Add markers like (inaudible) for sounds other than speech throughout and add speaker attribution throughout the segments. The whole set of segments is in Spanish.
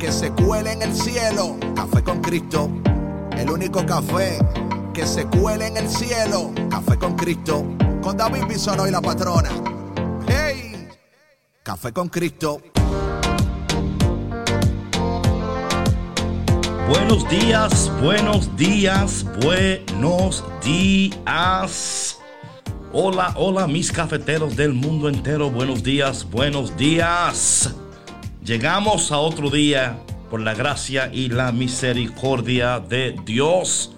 Speaker 1: que se cuele en el cielo. Café con Cristo, el único café que se cuele en el cielo. Café con Cristo, con David Bisonó y la patrona. ¡Hey! Café con Cristo.
Speaker 2: Buenos días, buenos días, buenos días. Hola, hola mis cafeteros del mundo entero. Buenos días, buenos días. Llegamos a otro día por la gracia y la misericordia de Dios.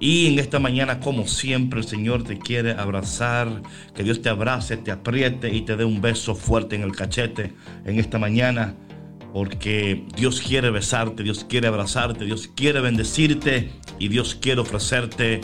Speaker 2: Y en esta mañana, como siempre, el Señor te quiere abrazar. Que Dios te abrace, te apriete y te dé un beso fuerte en el cachete en esta mañana. Porque Dios quiere besarte, Dios quiere abrazarte, Dios quiere bendecirte y Dios quiere ofrecerte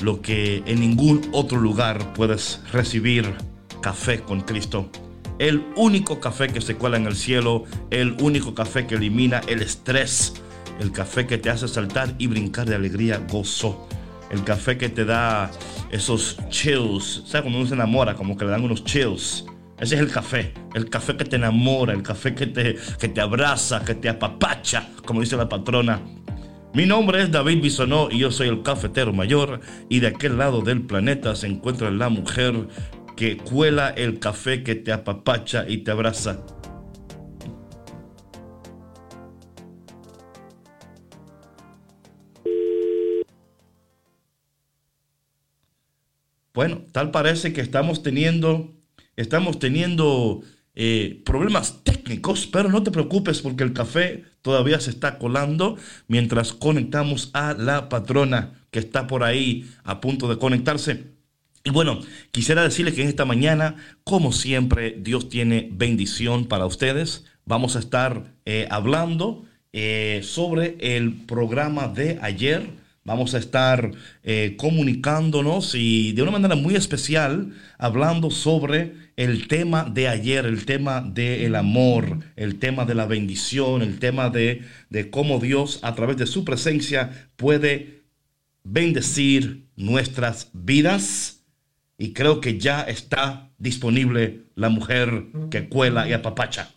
Speaker 2: lo que en ningún otro lugar puedes recibir. Café con Cristo el único café que se cuela en el cielo, el único café que elimina el estrés, el café que te hace saltar y brincar de alegría, gozo, el café que te da esos chills, ¿sabes? Cuando uno se enamora, como que le dan unos chills. Ese es el café, el café que te enamora, el café que te, que te abraza, que te apapacha, como dice la patrona. Mi nombre es David Bisonó y yo soy el cafetero mayor y de aquel lado del planeta se encuentra la mujer que cuela el café que te apapacha y te abraza. Bueno, tal parece que estamos teniendo, estamos teniendo eh, problemas técnicos, pero no te preocupes porque el café todavía se está colando mientras conectamos a la patrona que está por ahí a punto de conectarse. Y bueno, quisiera decirles que en esta mañana, como siempre, Dios tiene bendición para ustedes. Vamos a estar eh, hablando eh, sobre el programa de ayer. Vamos a estar eh, comunicándonos y de una manera muy especial hablando sobre el tema de ayer, el tema del amor, el tema de la bendición, el tema de, de cómo Dios a través de su presencia puede bendecir nuestras vidas y creo que ya está disponible la mujer que cuela y apapacha.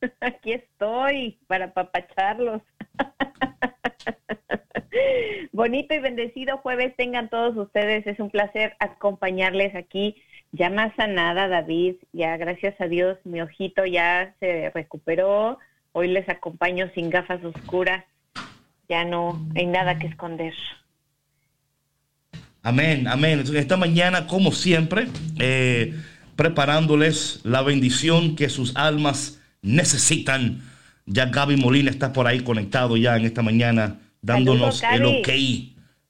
Speaker 2: (laughs)
Speaker 3: Aquí estoy para apapacharlos. (laughs) Bonito y bendecido jueves tengan todos ustedes. Es un placer acompañarles aquí. Ya más sanada, David. Ya gracias a Dios mi ojito ya se recuperó. Hoy les acompaño sin gafas oscuras. Ya no hay nada que esconder.
Speaker 2: Amén, amén. Esta mañana, como siempre, eh, preparándoles la bendición que sus almas necesitan. Ya Gaby Molina está por ahí conectado ya en esta mañana, dándonos el ok,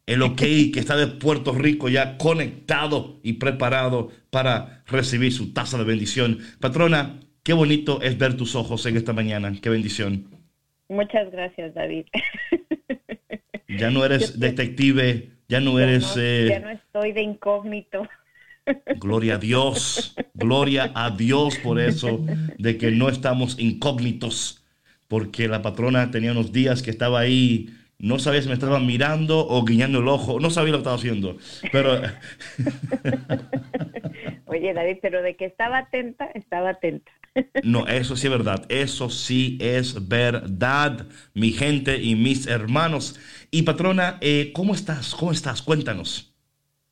Speaker 2: el ok que está de Puerto Rico ya conectado y preparado para recibir su taza de bendición. Patrona, qué bonito es ver tus ojos en esta mañana. Qué bendición.
Speaker 3: Muchas gracias, David.
Speaker 2: Ya no eres detective ya no eres...
Speaker 3: Eh, ya no estoy de incógnito.
Speaker 2: Gloria a Dios, gloria a Dios por eso, de que no estamos incógnitos, porque la patrona tenía unos días que estaba ahí, no sabía si me estaba mirando o guiñando el ojo, no sabía lo que estaba haciendo, pero... (laughs)
Speaker 3: Oye, David, pero de que estaba atenta, estaba atenta.
Speaker 2: No, eso sí es verdad, eso sí es verdad, mi gente y mis hermanos. Y patrona, eh, ¿cómo estás? ¿Cómo estás? Cuéntanos.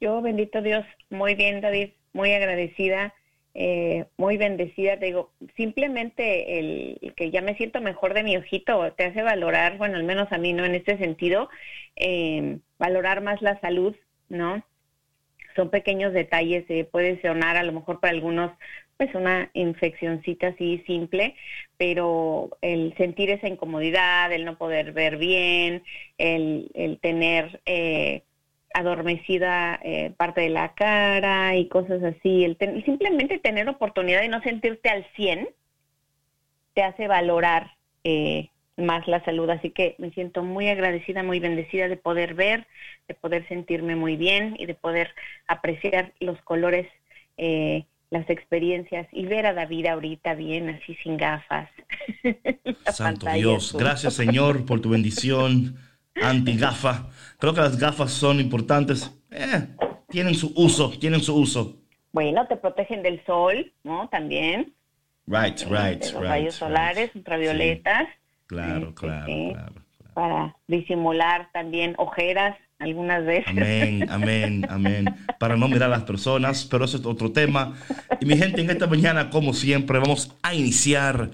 Speaker 3: Yo, bendito Dios, muy bien, David, muy agradecida, eh, muy bendecida. Te digo, simplemente el, que ya me siento mejor de mi ojito te hace valorar, bueno, al menos a mí, ¿no? En este sentido, eh, valorar más la salud, ¿no? Son pequeños detalles, puede sonar a lo mejor para algunos pues una infeccioncita así simple, pero el sentir esa incomodidad, el no poder ver bien, el, el tener eh, adormecida eh, parte de la cara y cosas así, el simplemente tener oportunidad de no sentirte al 100 te hace valorar eh, más la salud. Así que me siento muy agradecida, muy bendecida de poder ver, de poder sentirme muy bien y de poder apreciar los colores, eh, las experiencias y ver a David ahorita bien, así sin gafas. (laughs)
Speaker 2: Santo Dios, gracias Señor por tu bendición anti-gafa. Creo que las gafas son importantes. Eh, tienen su uso, tienen su uso.
Speaker 3: Bueno, te protegen del sol, ¿no? También.
Speaker 2: Right, right,
Speaker 3: de los rayos solares, ultravioletas.
Speaker 2: Claro, claro, claro,
Speaker 3: Para disimular también ojeras algunas veces.
Speaker 2: Amén, amén, amén. Para no mirar a las personas, pero eso es otro tema. Y mi gente, en esta mañana, como siempre, vamos a iniciar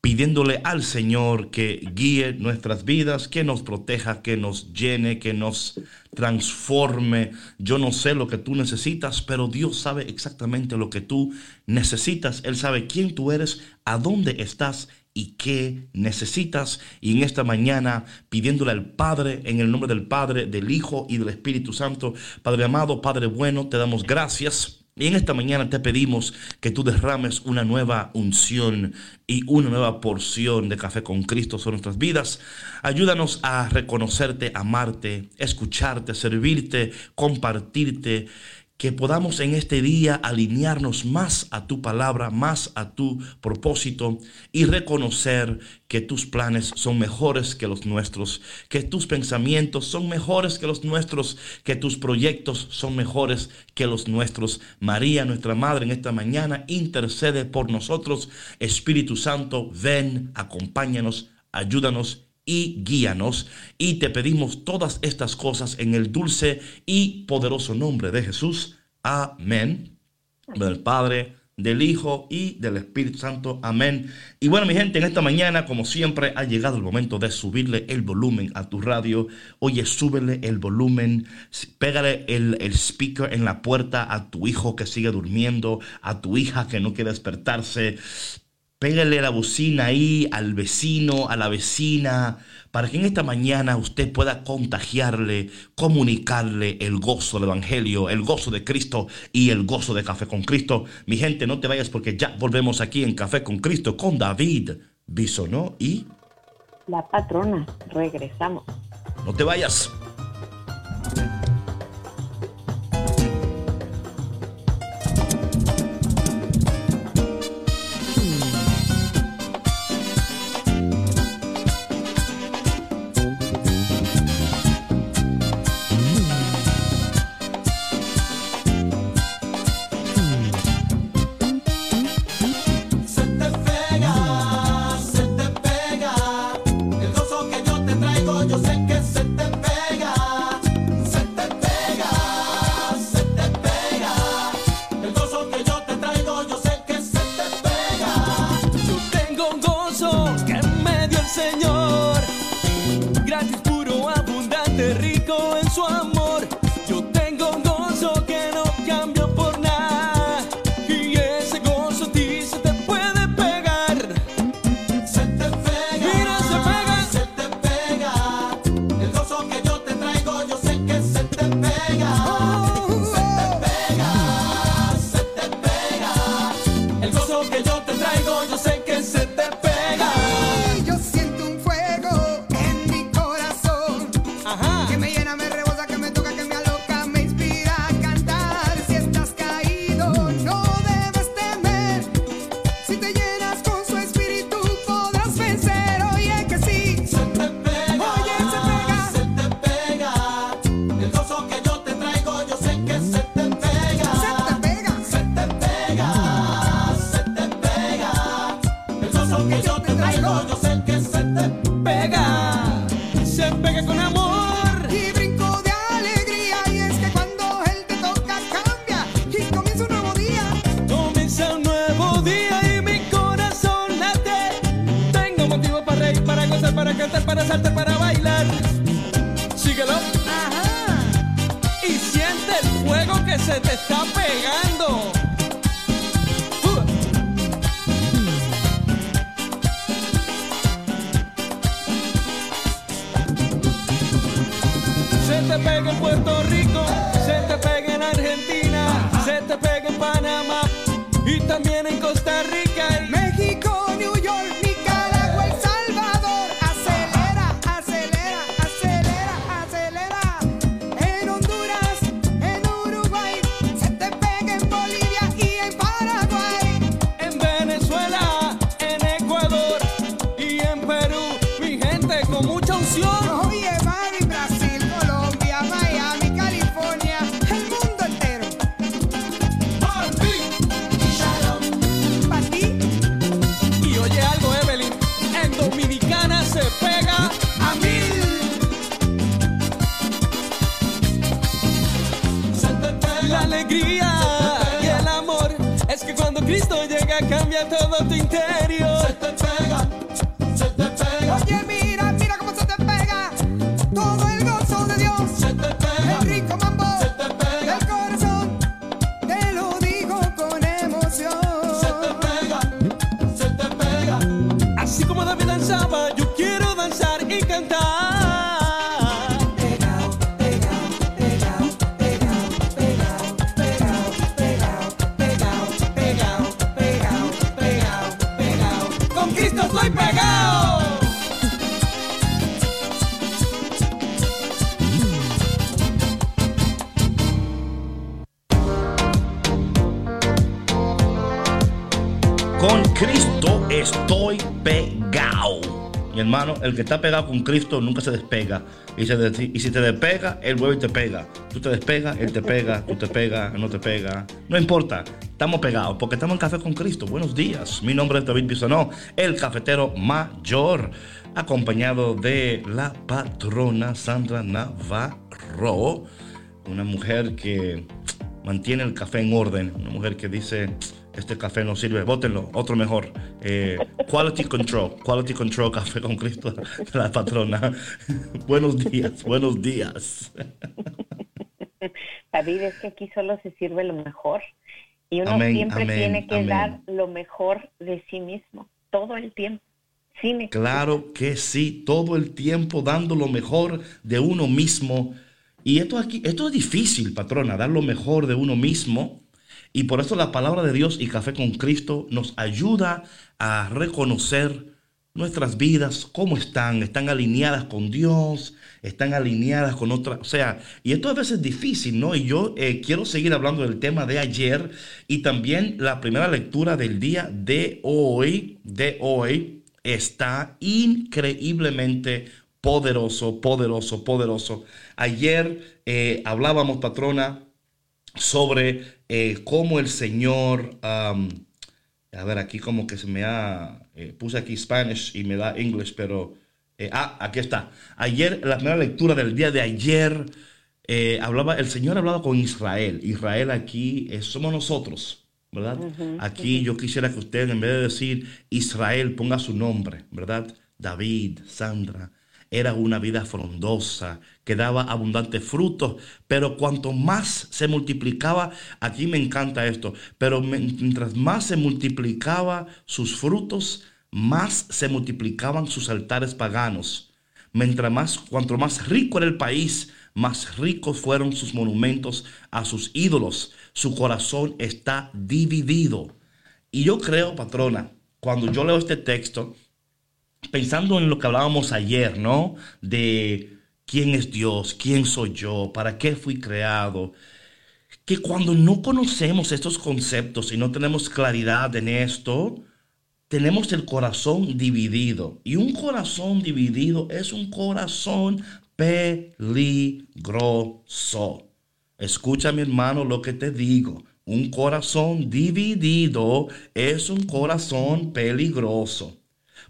Speaker 2: pidiéndole al Señor que guíe nuestras vidas, que nos proteja, que nos llene, que nos transforme. Yo no sé lo que tú necesitas, pero Dios sabe exactamente lo que tú necesitas. Él sabe quién tú eres, a dónde estás y qué necesitas. Y en esta mañana pidiéndole al Padre, en el nombre del Padre, del Hijo y del Espíritu Santo, Padre amado, Padre bueno, te damos gracias y en esta mañana te pedimos que tú derrames una nueva unción y una nueva porción de café con Cristo sobre nuestras vidas. Ayúdanos a reconocerte, amarte, escucharte, servirte, compartirte que podamos en este día alinearnos más a tu palabra, más a tu propósito y reconocer que tus planes son mejores que los nuestros, que tus pensamientos son mejores que los nuestros, que tus proyectos son mejores que los nuestros. María, nuestra Madre, en esta mañana intercede por nosotros. Espíritu Santo, ven, acompáñanos, ayúdanos y guíanos. Y te pedimos todas estas cosas en el dulce y poderoso nombre de Jesús. Amén. Del Padre, del Hijo y del Espíritu Santo. Amén. Y bueno, mi gente, en esta mañana, como siempre, ha llegado el momento de subirle el volumen a tu radio. Oye, súbele el volumen, pégale el, el speaker en la puerta a tu hijo que sigue durmiendo, a tu hija que no quiere despertarse. Pégale la bocina ahí al vecino, a la vecina, para que en esta mañana usted pueda contagiarle, comunicarle el gozo del Evangelio, el gozo de Cristo y el gozo de Café con Cristo. Mi gente, no te vayas porque ya volvemos aquí en Café con Cristo con David Bisonó y...
Speaker 3: La patrona, regresamos.
Speaker 2: No te vayas.
Speaker 4: El
Speaker 2: que está pegado con Cristo nunca se despega. Y, si te despega, Él vuelve y te pega. Tú te despegas, Él te pega, tú te pegas, no te pega. No importa, estamos pegados porque estamos en Café con Cristo. Buenos días, mi nombre es David Bisonó, el cafetero mayor, acompañado de la patrona Sandra Navarro, una mujer que mantiene el café en orden, una mujer que dice este café no sirve, bótenlo, otro mejor. Eh, quality Control, Quality Control Café con Cristo, (laughs) la patrona. (laughs) buenos días, buenos días. (laughs)
Speaker 3: David, es que aquí solo se sirve lo mejor y uno siempre tiene que dar lo mejor de sí mismo, todo el tiempo.
Speaker 2: claro que sí, todo el tiempo dando lo mejor de uno mismo. Y esto aquí, esto es difícil, patrona, dar lo mejor de uno mismo y por eso la palabra de Dios y Café con Cristo nos ayuda a reconocer nuestras vidas, cómo están, están alineadas con Dios, están alineadas con otra, o sea, y esto a veces es difícil, ¿no? Y yo eh, quiero seguir hablando del tema de ayer y también la primera lectura del día de hoy, de hoy, está increíblemente poderoso, poderoso, poderoso. Ayer eh, hablábamos, patrona, sobre eh, cómo el Señor, a ver, aquí como que se me ha, eh, puse aquí Spanish y me da English, pero, eh, ah, aquí está. Ayer, la primera lectura del día de ayer, hablaba, el Señor hablaba con Israel. Israel aquí somos nosotros. ¿Verdad? aquí yo quisiera que usted, en vez de decir Israel, ponga su nombre, ¿verdad? David, Sandra, era una vida frondosa, que daba abundantes frutos, pero cuanto más se multiplicaba, aquí me encanta esto, pero mientras más se multiplicaba sus frutos, más se multiplicaban sus altares paganos. Mientras más, cuanto más rico era el país, más ricos fueron sus monumentos a sus ídolos. Su corazón está dividido. Y yo creo, patrona, cuando yo leo este texto, pensando en lo que hablábamos ayer, ¿no? De quién es Dios, quién soy yo, para qué fui creado. Que cuando no conocemos estos conceptos y no tenemos claridad en esto, tenemos el corazón dividido. Y un corazón dividido es un corazón peligroso. Escucha mi hermano lo que te digo. Un corazón dividido es un corazón peligroso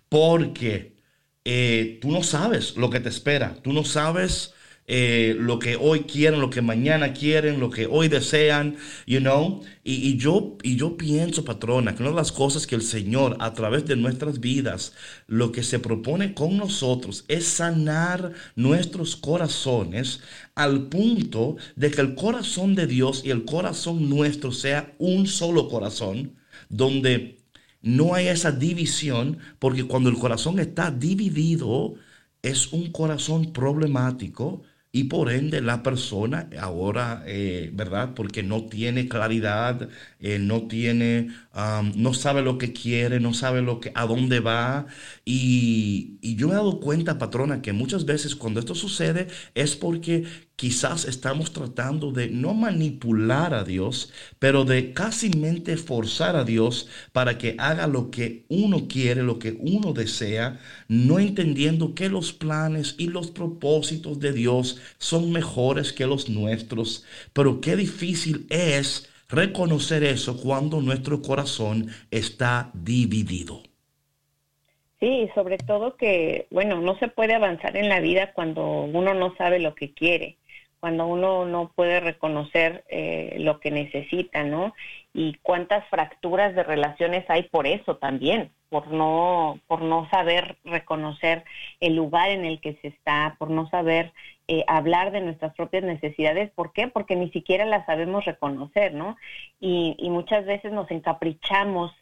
Speaker 2: porque eh, tú no sabes lo que te espera, tú no sabes eh, lo que hoy quieren, lo que mañana quieren, lo que hoy desean, you know. Y, yo, y yo pienso, patrona, que una de las cosas que el Señor a través de nuestras vidas, lo que se propone con nosotros es sanar nuestros corazones al punto de que el corazón de Dios y el corazón nuestro sea un solo corazón, donde no hay esa división, porque cuando el corazón está dividido, es un corazón problemático, y por ende la persona ahora, eh, ¿verdad? Porque no tiene claridad, eh, no tiene, am, no sabe lo que quiere, no sabe lo que, a dónde va. Y, y yo me he dado cuenta, patrona, que muchas veces cuando esto sucede es porque quizás estamos tratando de no manipular a Dios, pero de casi mente forzar a Dios para que haga lo que uno quiere, lo que uno desea, no entendiendo que los planes y los propósitos de Dios son mejores que los nuestros. Pero qué difícil es reconocer eso cuando nuestro corazón está dividido.
Speaker 3: Sí, sobre todo que, bueno, no se puede avanzar en la vida cuando uno no sabe lo que quiere, cuando uno no puede reconocer eh, lo que necesita, ¿no? Y cuántas fracturas de relaciones hay por eso también, por no, por no saber reconocer el lugar en el que se está, por no saber eh, hablar de nuestras propias necesidades. ¿Por qué? Porque ni siquiera las sabemos reconocer, ¿no? Y, y muchas veces nos encaprichamos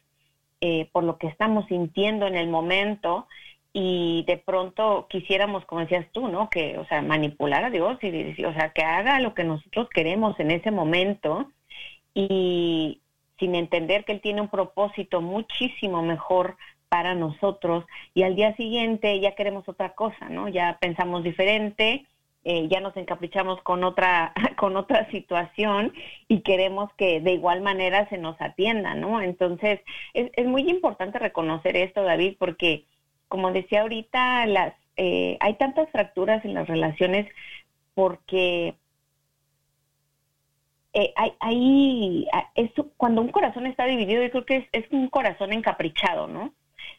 Speaker 3: eh, por lo que estamos sintiendo en el momento y de pronto quisiéramos, como decías tú, ¿no? Que, o sea, manipular a Dios y, y- o sea, que haga lo que nosotros queremos en ese momento y sin entender que Él tiene un propósito muchísimo mejor para nosotros y al día siguiente ya queremos otra cosa, ¿no? Ya pensamos diferente, eh, ya nos encaprichamos con otra, (laughs) con otra situación y queremos que de igual manera se nos atienda, ¿no? Entonces, es, es muy importante reconocer esto, David, porque, como decía ahorita, las, eh, hay tantas fracturas en las relaciones porque eh, hay, hay- a- eso- cuando un corazón está dividido, yo creo que es, es un corazón encaprichado, ¿no?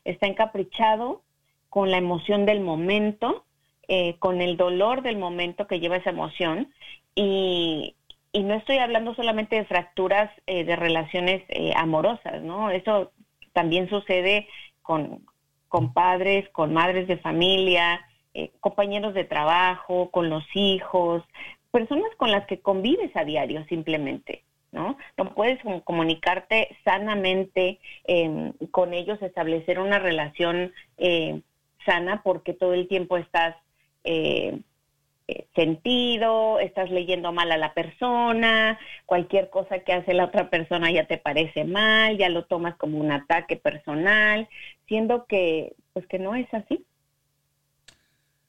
Speaker 3: Está encaprichado con la emoción del momento, eh, con el dolor del momento que lleva esa emoción y, y no estoy hablando solamente de fracturas eh, de relaciones eh, amorosas, ¿no? Eso también sucede con, con padres, con madres de familia, eh, compañeros de trabajo, con los hijos, personas con las que convives a diario simplemente, ¿no? No puedes comunicarte sanamente eh, con ellos, establecer una relación eh, sana porque todo el tiempo estás eh, eh, sentido, estás leyendo mal a la persona, cualquier cosa que hace la otra persona ya te parece mal, ya lo tomas como un ataque personal, siendo que pues que no es así.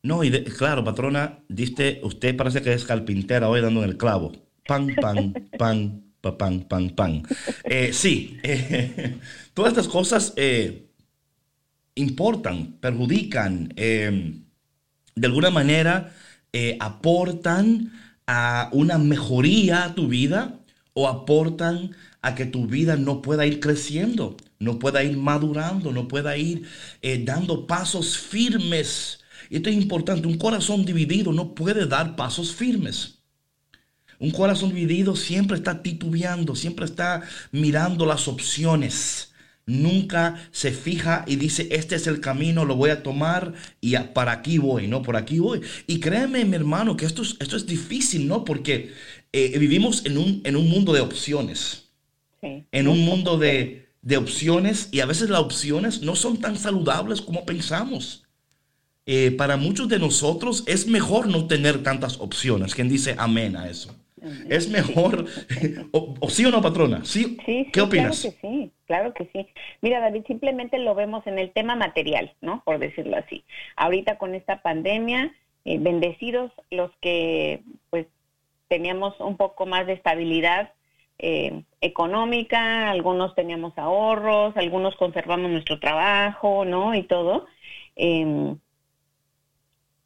Speaker 2: No, y de- claro, patrona, diste, usted parece que es carpintera hoy dando en el clavo. Pan, pan, (laughs) pan, pa, pan, pan, pan. Eh, sí, eh, (laughs) todas estas cosas eh, importan, perjudican, eh, de alguna manera aportan a una mejoría a tu vida o aportan a que tu vida no pueda ir creciendo, no pueda ir madurando, no pueda ir dando pasos firmes. Y esto es importante, un corazón dividido no puede dar pasos firmes. Un corazón dividido siempre está titubeando, siempre está mirando las opciones. Nunca se fija y dice, este es el camino, lo voy a tomar y para aquí voy, ¿no? Por aquí voy. Y créeme, mi hermano, que esto es, esto es difícil, ¿no? Porque eh, vivimos en un, en un mundo de opciones,
Speaker 3: Sí.
Speaker 2: en un mundo de, de opciones y a veces las opciones no son tan saludables como pensamos. Eh, para muchos de nosotros es mejor no tener tantas opciones. ¿Quién dice amén a eso? Es mejor, (laughs) o, o sí o no, patrona? ¿Sí?
Speaker 3: Sí, sí,
Speaker 2: ¿Qué opinas?
Speaker 3: Claro que sí, claro que sí. Mira, David, simplemente lo vemos en el tema material, ¿no? Por decirlo así. Ahorita con esta pandemia, eh, bendecidos los que, pues, teníamos un poco más de estabilidad eh, económica, algunos teníamos ahorros, algunos conservamos nuestro trabajo, ¿no? Y todo. Em,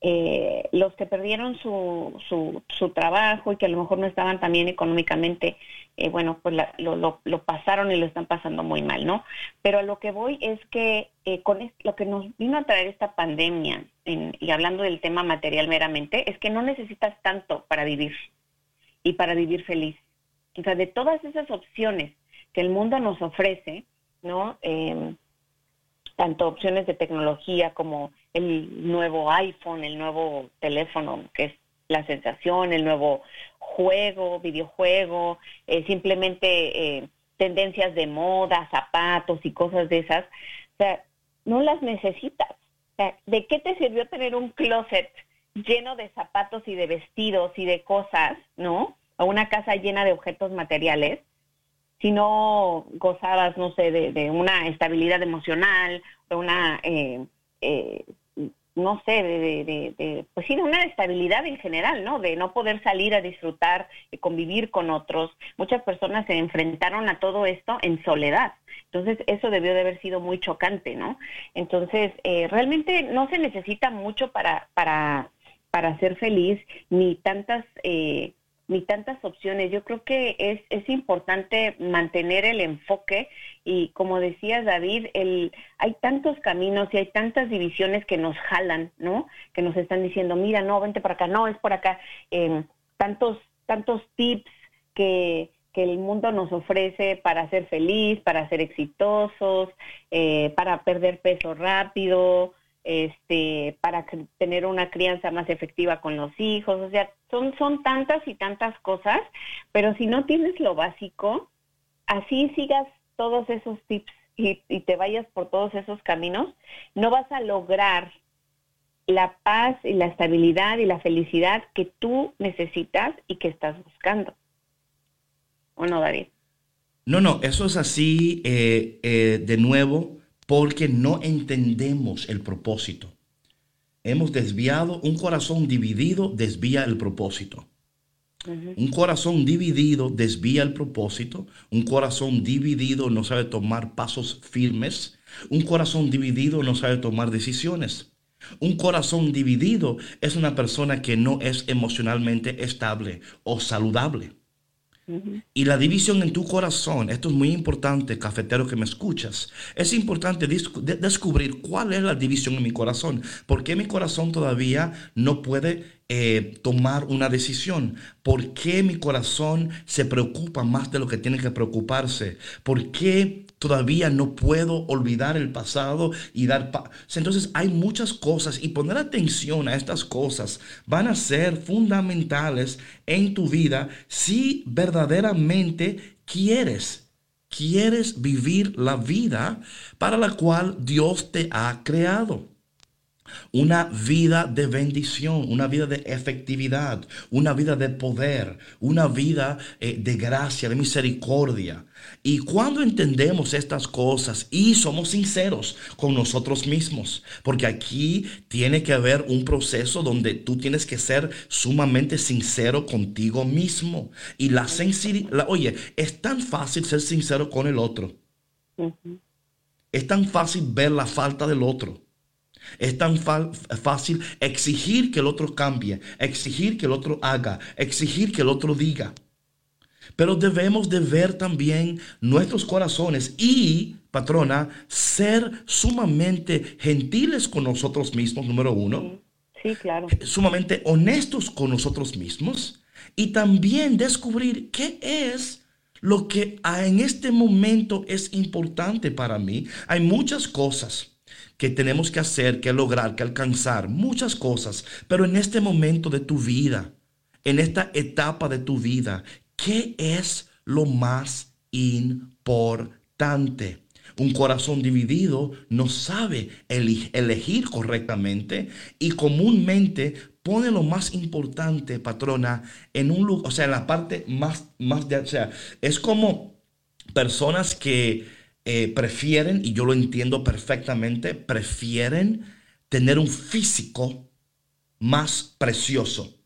Speaker 3: eh, los que perdieron su, su, su trabajo y que a lo mejor no estaban también económicamente, eh, bueno, pues la- lo, lo, lo pasaron y lo están pasando muy mal, ¿no? Pero a lo que voy es que eh, con lo que nos vino a traer esta pandemia, en- y hablando del tema material meramente, es que no necesitas tanto para vivir y para vivir feliz. O sea, de todas esas opciones que el mundo nos ofrece, ¿no? Em, tanto opciones de tecnología como el nuevo iPhone, el nuevo teléfono, que es la sensación, el nuevo juego, videojuego, eh, simplemente eh, tendencias de moda, zapatos y cosas de esas. O sea, no las necesitas. O sea, ¿de qué te sirvió tener un closet lleno de zapatos y de vestidos y de cosas, ¿no? O una casa llena de objetos materiales, si no gozabas, no sé, de, de una estabilidad emocional, de una, eh, eh, no sé, de, de- de- de- pues sí, de una estabilidad en general, ¿no? De no poder salir a disfrutar y convivir con otros. Muchas personas se enfrentaron a todo esto en soledad. Entonces, eso debió de haber sido muy chocante, ¿no? Entonces, eh, realmente no se necesita mucho para, para, para ser feliz, ni tantas, eh, ni tantas opciones. Yo creo que es, es importante mantener el enfoque y como decías David, el, hay tantos caminos y hay tantas divisiones que nos jalan, ¿no? Que nos están diciendo, mira, no, vente para acá, no, es por acá. Eh, tantos, tantos tips que, que el mundo nos ofrece para ser feliz, para ser exitosos, eh, para perder peso rápido, este, para tener una crianza más efectiva con los hijos, o sea, son, son tantas y tantas cosas, pero si no tienes lo básico, así sigas todos esos tips y, y te vayas por todos esos caminos, no vas a lograr la paz y la estabilidad y la felicidad que tú necesitas y que estás buscando. ¿O no, David?
Speaker 2: No, no, eso es así eh, eh, de nuevo porque no entendemos el propósito. Hemos desviado, un corazón dividido desvía el propósito. Un corazón dividido desvía el propósito. Un corazón dividido no sabe tomar pasos firmes. Un corazón dividido no sabe tomar decisiones. Un corazón dividido es una persona que no es emocionalmente estable o saludable. Y la división en tu corazón, esto es muy importante, cafetero que me escuchas, es importante de- descubrir cuál es la división en mi corazón, por qué mi corazón todavía no puede eh, tomar una decisión, por qué mi corazón se preocupa más de lo que tiene que preocuparse, por qué todavía no puedo olvidar el pasado y dar paz. Entonces hay muchas cosas y poner atención a estas cosas van a ser fundamentales en tu vida si verdaderamente quieres, quieres vivir la vida para la cual Dios te ha creado. Una vida de bendición, una vida de efectividad, una vida de poder, una vida eh, de gracia, de misericordia. Y cuando entendemos estas cosas y somos sinceros con nosotros mismos, porque aquí tiene que haber un proceso donde tú tienes que ser sumamente sincero contigo mismo. Y la sinceridad, oye, es tan fácil ser sincero con el otro. Es tan fácil ver la falta del otro. Es tan fácil exigir que el otro cambie, exigir que el otro haga, exigir que el otro diga. Pero debemos de ver también nuestros corazones y, patrona, ser sumamente gentiles con nosotros mismos, número uno
Speaker 3: Sí, claro.
Speaker 2: sumamente honestos con nosotros mismos y también descubrir qué es lo que en este momento es importante para mí. Hay muchas cosas que tenemos que hacer, que lograr, que alcanzar, muchas cosas, pero en este momento de tu vida, en esta etapa de tu vida, ¿qué es lo más importante? Un corazón dividido no sabe elegir correctamente y comúnmente pone lo más importante, patrona, en un lugar, o sea, en la parte más, más de, o sea, es como personas que eh, prefieren, y yo lo entiendo perfectamente, prefieren tener un físico más precioso.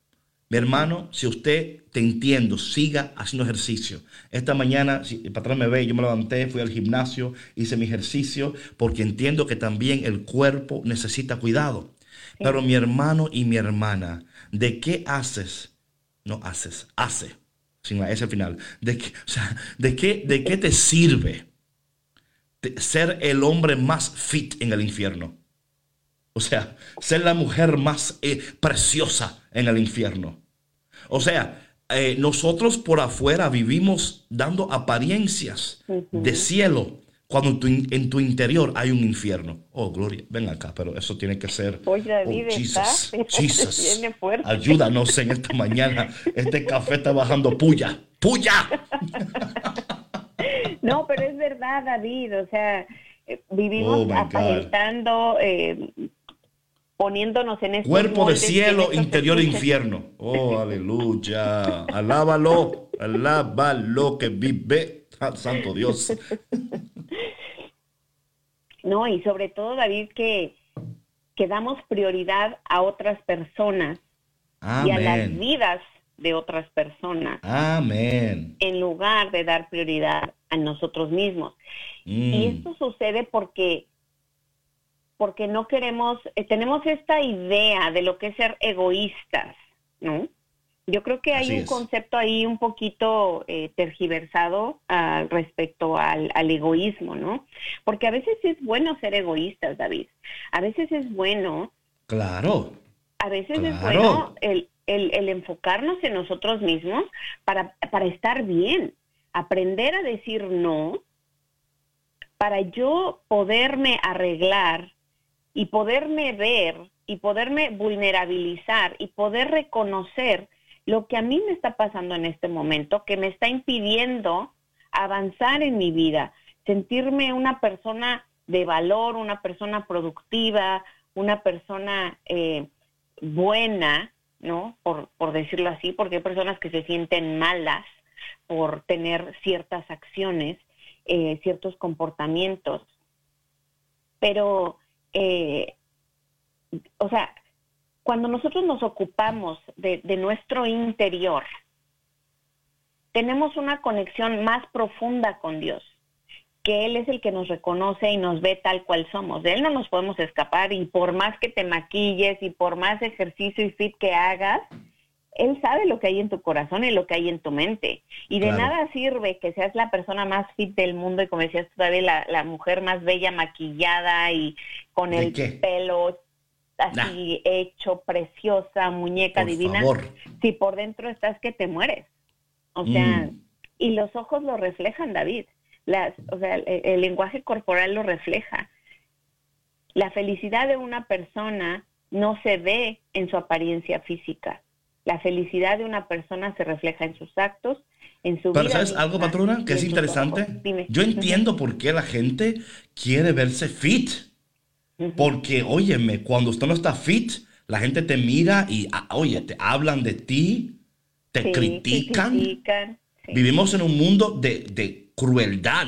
Speaker 2: Mi hermano, si usted te entiendo, siga haciendo ejercicio. Esta mañana, si el patrón me ve, yo me levanté, fui al gimnasio, hice mi ejercicio, porque entiendo que también el cuerpo necesita cuidado. Pero mi hermano y mi hermana, ¿de qué haces? No haces, hace, sin la S al final. ¿De qué, o sea, ¿de qué, de qué te sirve ser el hombre más fit en el infierno? O sea, ser la mujer más eh, preciosa en el infierno. O sea, eh, nosotros por afuera vivimos dando apariencias de cielo cuando en tu, in- en tu interior hay un infierno. Oh, Gloria, ven acá, pero eso tiene que ser.
Speaker 3: Oye, David,
Speaker 2: oh,
Speaker 3: está- (laughs)
Speaker 2: Jesus,
Speaker 3: fuerte.
Speaker 2: Ayúdanos en esta mañana. Este café está bajando puya. ¡Puya! (laughs)
Speaker 3: No, pero es verdad, David, o sea, eh, vivimos
Speaker 2: Oh,
Speaker 3: aparentando, eh, poniéndonos en estos
Speaker 2: Cuerpo de
Speaker 3: moldes
Speaker 2: cielo, interior de
Speaker 3: estuches.
Speaker 2: infierno. Oh, aleluya. Alábalo, alábalo que vive. Ah, Santo Dios. (laughs)
Speaker 3: No, y sobre todo, David, que, que damos prioridad a otras personas y a las vidas de otras personas
Speaker 2: Amén.
Speaker 3: en lugar de dar prioridad a nosotros mismos. Y
Speaker 2: Mm.
Speaker 3: esto sucede porque porque no queremos, eh, tenemos esta idea de lo que es ser egoístas, ¿no? Yo creo que hay
Speaker 2: Así
Speaker 3: un
Speaker 2: es.
Speaker 3: concepto ahí un poquito eh, tergiversado ah, respecto al, al egoísmo, ¿no? Porque a veces es bueno ser egoístas, David. A veces es bueno
Speaker 2: Claro.
Speaker 3: a veces es bueno el, el- el enfocarnos en nosotros mismos para, para estar bien, aprender a decir no, para yo poderme arreglar y poderme ver y poderme vulnerabilizar y poder reconocer lo que a mí me está pasando en este momento, que me está impidiendo avanzar en mi vida, sentirme una persona de valor, una persona productiva, una persona eh, buena, ¿no? Por, por decirlo así, porque hay personas que se sienten malas por tener ciertas acciones, eh, ciertos comportamientos. Pero, eh, o sea, cuando nosotros nos ocupamos de, de nuestro interior, tenemos una conexión más profunda con Dios, que Él es el que nos reconoce y nos ve tal cual somos. De Él no nos podemos escapar y por más que te maquilles y por más ejercicio y fit que hagas, Él sabe lo que hay en tu corazón y lo que hay en tu mente. Y de
Speaker 2: Claro.
Speaker 3: nada sirve que seas la persona más fit del mundo y como decías tú, David, la, la mujer más bella maquillada y con
Speaker 2: ¿De
Speaker 3: el
Speaker 2: qué?
Speaker 3: pelo así hecho, preciosa, muñeca
Speaker 2: Por
Speaker 3: divina,
Speaker 2: favor.
Speaker 3: si por dentro estás que te mueres. O sea,
Speaker 2: Mm.
Speaker 3: y los ojos lo reflejan, David. Las, o sea, el, el lenguaje corporal lo refleja. La felicidad de una persona no se ve en su apariencia física. La felicidad de una persona se refleja en sus actos, en su
Speaker 2: Pero
Speaker 3: vida.
Speaker 2: ¿sabes
Speaker 3: misma
Speaker 2: algo, patrona? Que es interesante. Yo entiendo por qué la gente quiere verse fit. Porque, óyeme, cuando usted no está fit, la gente te mira y, ah, oye, te hablan de ti, te
Speaker 3: Sí,
Speaker 2: critican.
Speaker 3: critican, sí,
Speaker 2: Vivimos en un mundo de, de crueldad.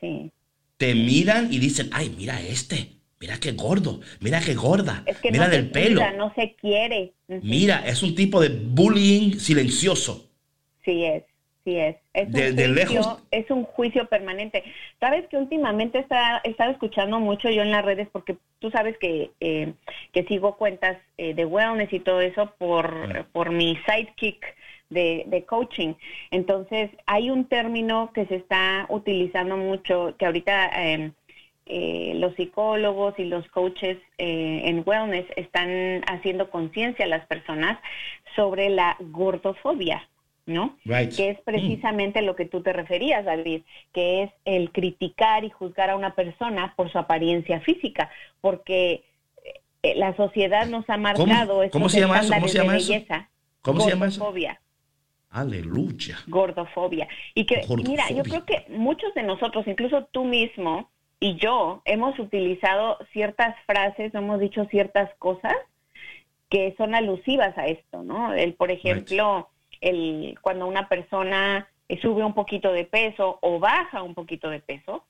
Speaker 3: sí.
Speaker 2: Te miran y dicen, ay, mira este, mira qué gordo, mira qué gorda,
Speaker 3: Es que
Speaker 2: mira
Speaker 3: no
Speaker 2: del
Speaker 3: se
Speaker 2: pelo.
Speaker 3: cuida, no se quiere.
Speaker 2: Mira, es un tipo de bullying silencioso.
Speaker 3: Sí es, sí es. Es un,
Speaker 2: De-
Speaker 3: juicio,
Speaker 2: lejos.
Speaker 3: es un juicio permanente. Sabes que últimamente está, he estado escuchando mucho yo en las redes porque tú sabes que, eh, que sigo cuentas eh, de wellness y todo eso por, por mi sidekick de, de coaching. Entonces hay un término que se está utilizando mucho, que ahorita... eh, eh, los psicólogos y los coaches eh, en wellness están haciendo conciencia a las personas sobre la gordofobia, ¿no?
Speaker 2: Right.
Speaker 3: Que es precisamente lo que tú te referías, David, que es el criticar y juzgar a una persona por su apariencia física, porque eh, la sociedad nos ha marcado
Speaker 2: cómo se llama eso? ¿Cómo se llama
Speaker 3: de
Speaker 2: eso?
Speaker 3: belleza.
Speaker 2: ¿Cómo se llama eso? Aleluya.
Speaker 3: gordofobia. Y que,
Speaker 2: Gordofobia.
Speaker 3: mira, yo creo que muchos de nosotros, incluso tú mismo y yo, hemos utilizado ciertas frases, hemos dicho ciertas cosas que son alusivas a esto, ¿no? El, por ejemplo, el cuando una persona eh, sube un poquito de peso o baja un poquito de peso,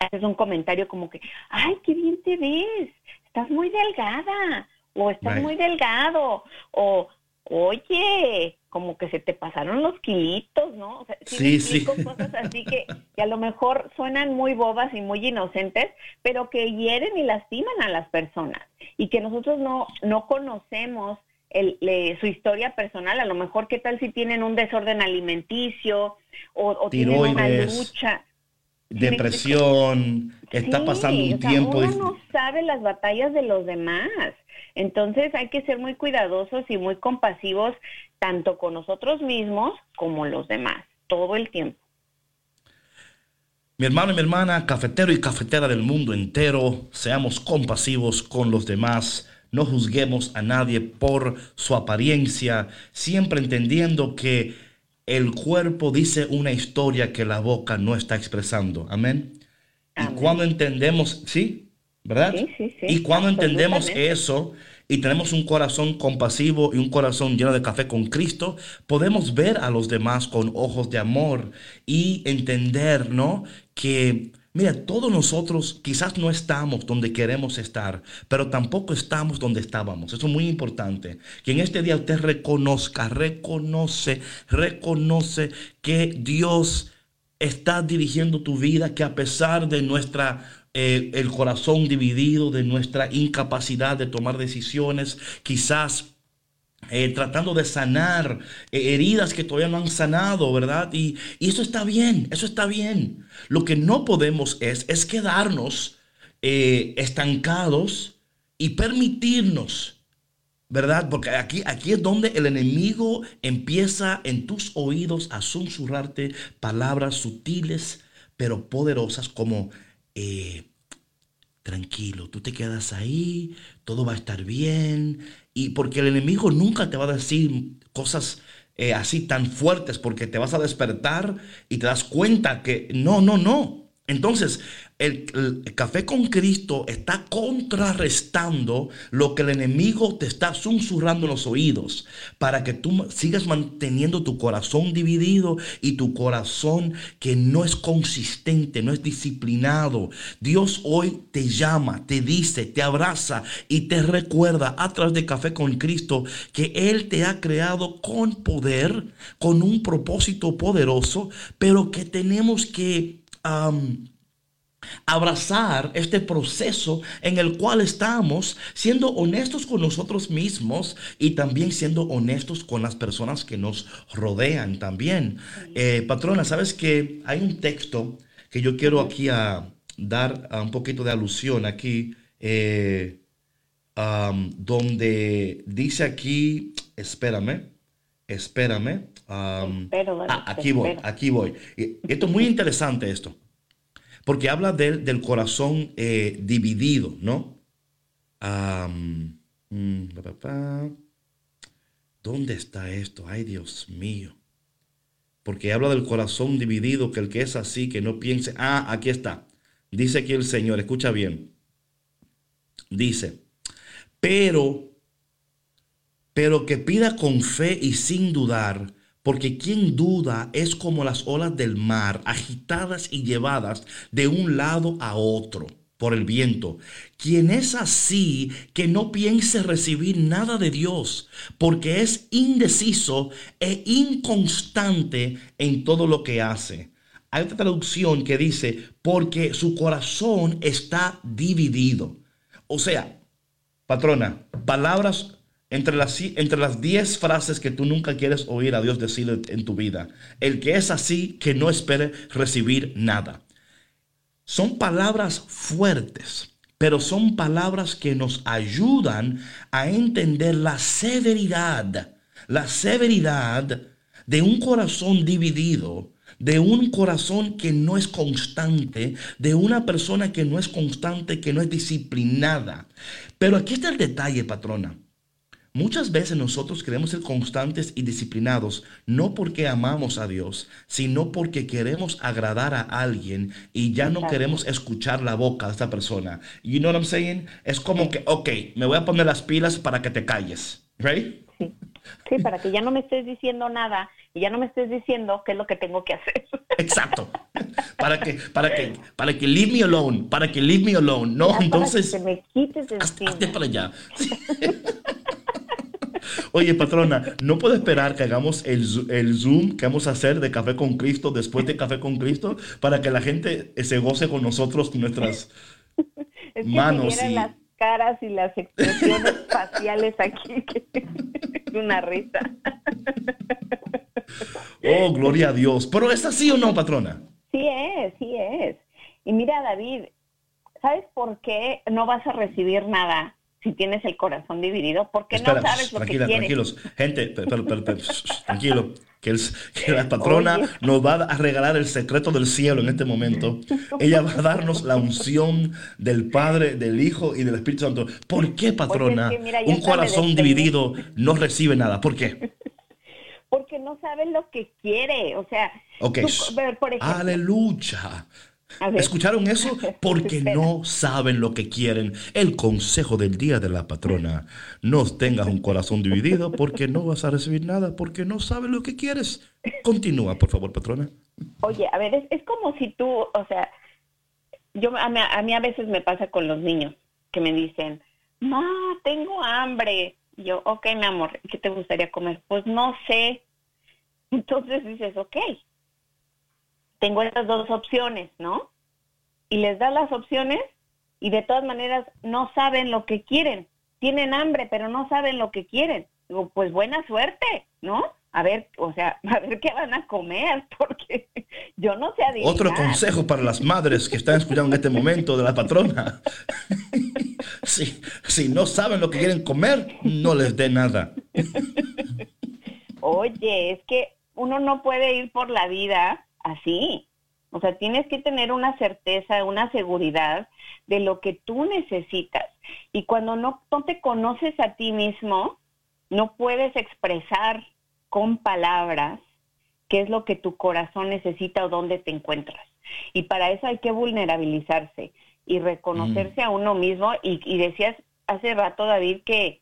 Speaker 3: haces un comentario como que, ay, qué bien te ves, estás muy delgada, o estás
Speaker 2: Right.
Speaker 3: muy delgado, o oye, como que se te pasaron los kilitos, ¿no? O sea, sí,
Speaker 2: Sí, sí.
Speaker 3: cosas así que, que a lo mejor suenan muy bobas y muy inocentes, pero que hieren y lastiman a las personas y que nosotros no, no conocemos el, le- su historia personal, a lo mejor qué tal si tienen un desorden alimenticio o, o tienen una lucha. ¿Sí me
Speaker 2: Depresión, está
Speaker 3: Sí,
Speaker 2: pasando un
Speaker 3: o sea,
Speaker 2: tiempo.
Speaker 3: Uno no sabe las batallas de los demás. Entonces hay que ser muy cuidadosos y muy compasivos tanto con nosotros mismos como los demás, todo el tiempo.
Speaker 2: Mi hermano y mi hermana, cafetero y cafetera del mundo entero, seamos compasivos con los demás. No juzguemos a nadie por su apariencia, siempre entendiendo que el cuerpo dice una historia que la boca no está expresando. Amén. Y cuando entendemos, sí, ¿verdad?
Speaker 3: Sí, sí, sí,
Speaker 2: y cuando entendemos eso y tenemos un corazón compasivo y un corazón lleno de café con Cristo, podemos ver a los demás con ojos de amor y entender, ¿no? Que, mira, todos nosotros quizás no estamos donde queremos estar, pero tampoco estamos donde estábamos. Eso es muy importante. Que en este día usted reconozca, reconoce, reconoce que Dios está dirigiendo tu vida, que a pesar de nuestra el corazón dividido, de nuestra incapacidad de tomar decisiones, quizás eh, tratando de sanar eh, heridas que todavía no han sanado, ¿verdad? Y, y eso está bien, eso está bien. Lo que no podemos es, es quedarnos eh, estancados y permitirnos ¿Verdad? Porque aquí, aquí es donde el enemigo empieza en tus oídos a susurrarte palabras sutiles pero poderosas como eh, tranquilo, tú te quedas ahí, todo va a estar bien. Y porque el enemigo nunca te va a decir cosas eh, así tan fuertes porque te vas a despertar y te das cuenta que no, no, no. Entonces, el, café con Cristo está contrarrestando lo que el enemigo te está susurrando en los oídos para que tú sigas manteniendo tu corazón dividido y tu corazón que no es consistente, no es disciplinado. Dios hoy te llama, te dice, te abraza y te recuerda a través de café con Cristo que Él te ha creado con poder, con un propósito poderoso, pero que tenemos que abrazar este proceso en el cual estamos siendo honestos con nosotros mismos y también siendo honestos con las personas que nos rodean también. Eh, patrona, sabes que hay un texto que yo quiero aquí a dar un poquito de alusión aquí, eh, donde dice aquí, espérame, espérame.
Speaker 3: Espero, David,
Speaker 2: ah, aquí voy,
Speaker 3: espero.
Speaker 2: aquí voy. Y Esto es muy interesante esto. Porque habla del, del corazón eh, dividido, ¿no? Am, mm. ¿Dónde está esto? Ay, Dios mío. Porque habla del corazón dividido, que el que es así, que no piense. Ah, aquí está. Dice aquí el Señor, escucha bien. Dice, pero, pero que pida con fe y sin dudar, porque quien duda es como las olas del mar, agitadas y llevadas de un lado a otro por el viento. Quien es así, que no piense recibir nada de Dios, porque es indeciso e inconstante en todo lo que hace. Hay otra traducción que dice, porque su corazón está dividido. O sea, patrona, palabras entre las, entre las 10 frases que tú nunca quieres oír a Dios decir en tu vida. El que es así, que no espere recibir nada. Son palabras fuertes, pero son palabras que nos ayudan a entender la severidad, la severidad de un corazón dividido, de un corazón que no es constante, de una persona que no es constante, que no es disciplinada. Pero aquí está el detalle, patrona. Muchas veces nosotros queremos ser constantes y disciplinados, no porque amamos a Dios, sino porque queremos agradar a alguien y ya no queremos escuchar la boca de esta persona. You know what I'm saying? Es como que, ok, me voy a poner las pilas para que te calles. Right?
Speaker 3: Sí. (laughs) Sí, para que ya no me estés diciendo nada y ya no me estés diciendo qué es lo que tengo que hacer. (laughs)
Speaker 2: Exacto. Para que, para que, para que leave me alone, para que leave me alone. No,
Speaker 3: Ya para
Speaker 2: entonces.
Speaker 3: que me quites de
Speaker 2: hazte para allá. Oye, patrona, no puedo esperar que hagamos el, el Zoom que vamos a hacer de Café con Cristo después de Café con Cristo para que la gente se goce con nosotros nuestras... (laughs)
Speaker 3: Es que
Speaker 2: manos
Speaker 3: si
Speaker 2: y-
Speaker 3: las caras y las expresiones (laughs) faciales aquí, que es (laughs) una risa.
Speaker 2: Oh, gloria a Dios. Pero ¿es así o no, patrona?
Speaker 3: Sí es, sí es. Y mira, David, ¿sabes por qué no vas a recibir nada si tienes el corazón dividido? Porque
Speaker 2: Espera,
Speaker 3: no sabes lo que quieres.
Speaker 2: tranquilos. Gente, pero, tranquilo. Que, el- que la patrona
Speaker 3: Oye.
Speaker 2: nos va a regalar el secreto del cielo en este momento. Ella va a darnos la unción del Padre, del Hijo y del Espíritu Santo. ¿Por qué, patrona?
Speaker 3: que mira,
Speaker 2: un corazón dividido no recibe nada. ¿Por qué? (laughs)
Speaker 3: Porque no sabes lo que quiere. O sea,
Speaker 2: Ok.
Speaker 3: tú, por ejemplo,
Speaker 2: Aleluya. ¿Escucharon eso? (laughs) Porque no saben lo que quieren. El consejo del día de la patrona. No tengas un corazón dividido porque no vas a recibir nada, porque no sabes lo que quieres. Continúa, por favor, patrona.
Speaker 3: Oye, a ver, es, es como si tú, o sea, yo a mí, a mí a veces me pasa con los niños que me dicen, ma, tengo hambre. Y yo, ok, mi amor, ¿qué te gustaría comer? Pues no sé. Entonces dices, ok, tengo estas dos opciones, ¿no? Y les das las opciones y de todas maneras no saben lo que quieren. Tienen hambre, pero no saben lo que quieren. Digo, pues buena suerte, ¿no? A ver, o sea, (laughs) a ver qué van a comer, (laughs) porque yo no sé adivinar.
Speaker 2: Otro consejo para las madres que están escuchando en este momento de la patrona. (laughs) Si, si no saben lo que quieren comer, no les dé nada.
Speaker 3: Oye, es que uno no puede ir por la vida así. O sea, tienes que tener una certeza, una seguridad de lo que tú necesitas. Y cuando no, no te conoces a ti mismo, no puedes expresar con palabras qué es lo que tu corazón necesita o dónde te encuentras. Y para eso hay que vulnerabilizarse y reconocerse a uno mismo. Y, y decías hace rato, David, que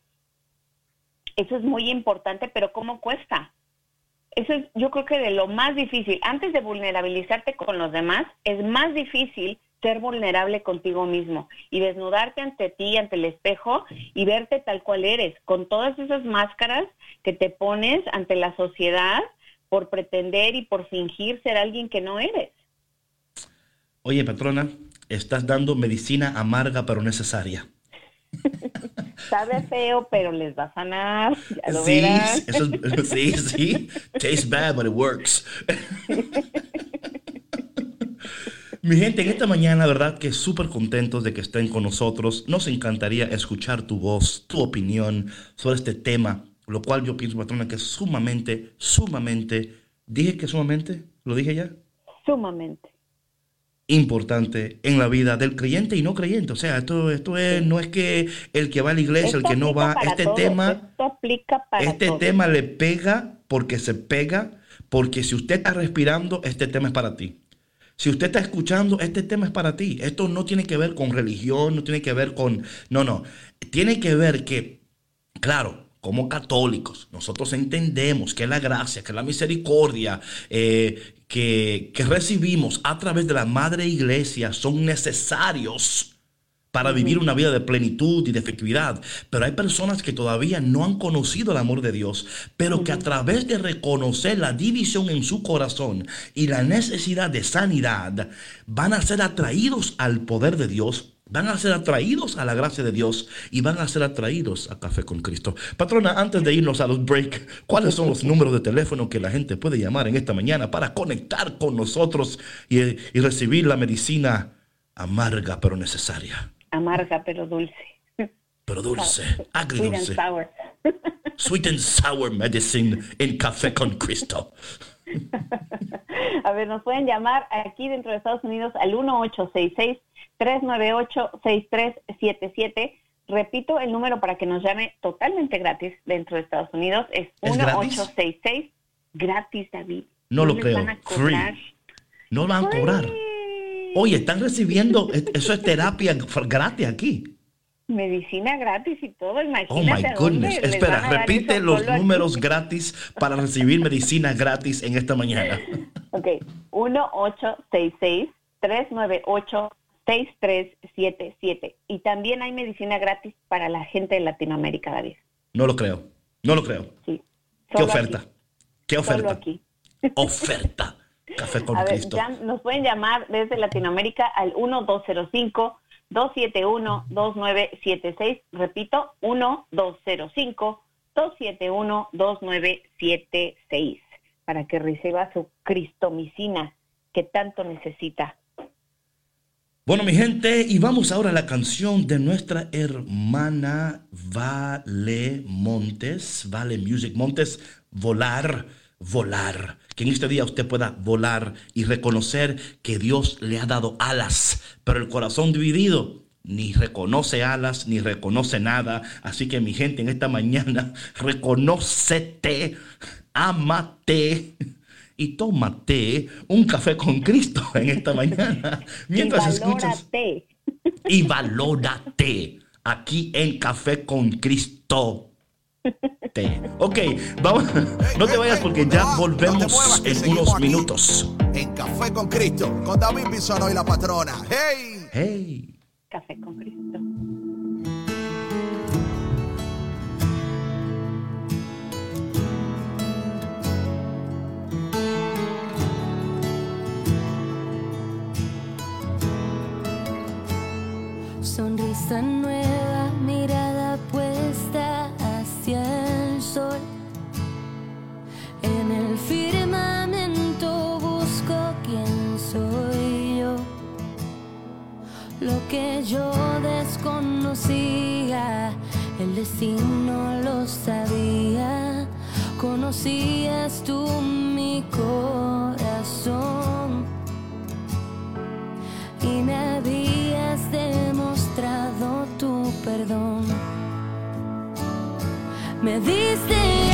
Speaker 3: eso es muy importante, pero ¿cómo cuesta? Eso es, yo creo que de lo más difícil, antes de vulnerabilizarte con los demás, es más difícil ser vulnerable contigo mismo y desnudarte ante ti, ante el espejo y verte tal cual eres, con todas esas máscaras que te pones ante la sociedad por pretender y por fingir ser alguien que no eres.
Speaker 2: Oye, patrona, estás dando medicina amarga pero necesaria. (laughs)
Speaker 3: Sabe feo, pero les va a sanar, ya lo
Speaker 2: Sí,
Speaker 3: verás.
Speaker 2: eso es- sí, sí. Tastes bad, but it works. Mi gente, en esta mañana, verdad que súper contentos de que estén con nosotros. Nos encantaría escuchar tu voz, tu opinión sobre este tema, lo cual yo pienso, patrona, que es sumamente, sumamente, dije que sumamente, lo dije ya,
Speaker 3: Sumamente.
Speaker 2: Importante en la vida del creyente y no creyente. O sea, esto, esto es, no es que el que va a la iglesia, el que no va, este
Speaker 3: todo,
Speaker 2: tema...
Speaker 3: Esto aplica para
Speaker 2: Este
Speaker 3: todo.
Speaker 2: tema le pega porque se pega, porque si usted está respirando, este tema es para ti. Si usted está escuchando, este tema es para ti. Esto no tiene que ver con religión, no tiene que ver con... No, no. Tiene que ver que, claro, como católicos, nosotros entendemos que la gracia, que la misericordia eh, que, que recibimos a través de la Madre Iglesia son necesarios para vivir una vida de plenitud y de efectividad. Pero hay personas que todavía no han conocido el amor de Dios, pero que a través de reconocer la división en su corazón y la necesidad de sanidad, van a ser atraídos al poder de Dios. Van a ser atraídos a la gracia de Dios y van a ser atraídos a Café con Cristo. Patrona, antes de irnos a los break, ¿cuáles son los números de teléfono que la gente puede llamar en esta mañana para conectar con nosotros y, y recibir la medicina amarga pero necesaria?
Speaker 3: Amarga, pero dulce.
Speaker 2: pero dulce,
Speaker 3: Sweet and
Speaker 2: agridulce.
Speaker 3: sour. (laughs)
Speaker 2: Sweet and sour medicine en café con Cristo. (laughs)
Speaker 3: A ver, nos pueden llamar aquí dentro de Estados Unidos al 1866-398-6377. Repito el número para que nos llame totalmente gratis dentro de Estados Unidos. Es
Speaker 2: ¿Es gratis?
Speaker 3: 1866 gratis, David.
Speaker 2: No lo creo.
Speaker 3: van a cobrar.
Speaker 2: No lo van a cobrar. Oye, están recibiendo, eso es terapia gratis aquí.
Speaker 3: Medicina gratis y todo, imagínate.
Speaker 2: Oh my goodness. Espera, repite los
Speaker 3: aquí.
Speaker 2: números gratis para recibir medicina gratis en esta mañana. (laughs)
Speaker 3: Ok, 1-866-398-6377. Y también hay medicina gratis para la gente de Latinoamérica, David.
Speaker 2: No lo creo. No lo creo.
Speaker 3: Sí.
Speaker 2: ¿Qué
Speaker 3: Solo
Speaker 2: oferta?
Speaker 3: aquí,
Speaker 2: ¿Qué
Speaker 3: Solo
Speaker 2: oferta?
Speaker 3: aquí.
Speaker 2: Oferta. (laughs) Café con
Speaker 3: A ver,
Speaker 2: Cristo.
Speaker 3: ya nos pueden llamar desde Latinoamérica al 1205-271-2976. Repito, 1205-271-2976 para que reciba su cristomicina que tanto necesita.
Speaker 2: Bueno, mi gente, y vamos ahora a la canción de nuestra hermana Vale Montes, Vale Music Montes, Volar, Volar. Que en este día usted pueda volar y reconocer que Dios le ha dado alas, pero el corazón dividido ni reconoce alas, ni reconoce nada. Así que mi gente, en esta mañana, (laughs) reconócete, y tómate un café con Cristo (laughs) en esta mañana. (laughs) Mientras
Speaker 3: y
Speaker 2: escuchas. Y valórate aquí en Café con Cristo. Ok, vamos. No te vayas porque ya volvemos en unos minutos.
Speaker 1: En Café con Cristo, con David Bisonó y la patrona. ¡Hey!
Speaker 2: ¡Hey!
Speaker 3: Café con Cristo.
Speaker 5: sonrisa nueva, mirada puesta hacia el sol. En el firmamento busco quién soy yo, lo que yo desconocía, el destino lo sabía, conocías tú mi corazón fin habías demostrado tu perdón. Me diste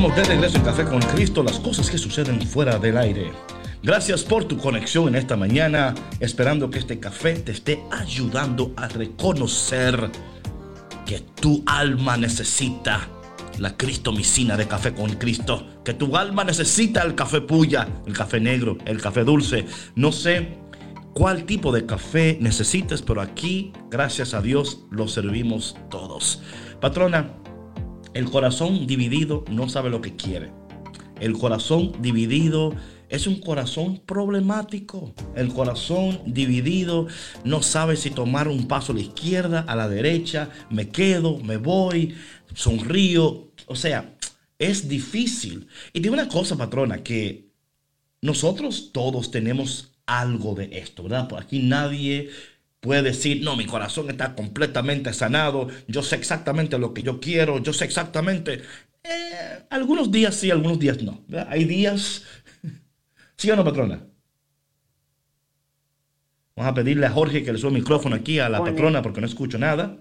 Speaker 2: Estamos de regreso en Café con Cristo, las cosas que suceden fuera del aire. Gracias por tu conexión en esta mañana, esperando que este café te esté ayudando a reconocer que tu alma necesita la cristomicina de café con Cristo, que tu alma necesita el café puya, el café negro, el café dulce. No sé cuál tipo de café necesites, pero aquí, gracias a Dios, lo servimos todos. Patrona, el corazón dividido no sabe lo que quiere. El corazón dividido es un corazón problemático. El corazón dividido no sabe si tomar un paso a la izquierda, a la derecha, me quedo, me voy, sonrío. O sea, es difícil. Y digo una cosa, patrona, que nosotros todos tenemos algo de esto, ¿verdad? Por aquí nadie puede decir, no, mi corazón está completamente sanado, yo sé exactamente lo que yo quiero, yo sé exactamente... Eh, algunos días sí, algunos días no. ¿verdad? Hay días... (laughs) ¿Sí o no, patrona? Vamos a pedirle a Jorge que le suba el micrófono aquí a la patrona porque no escucho nada.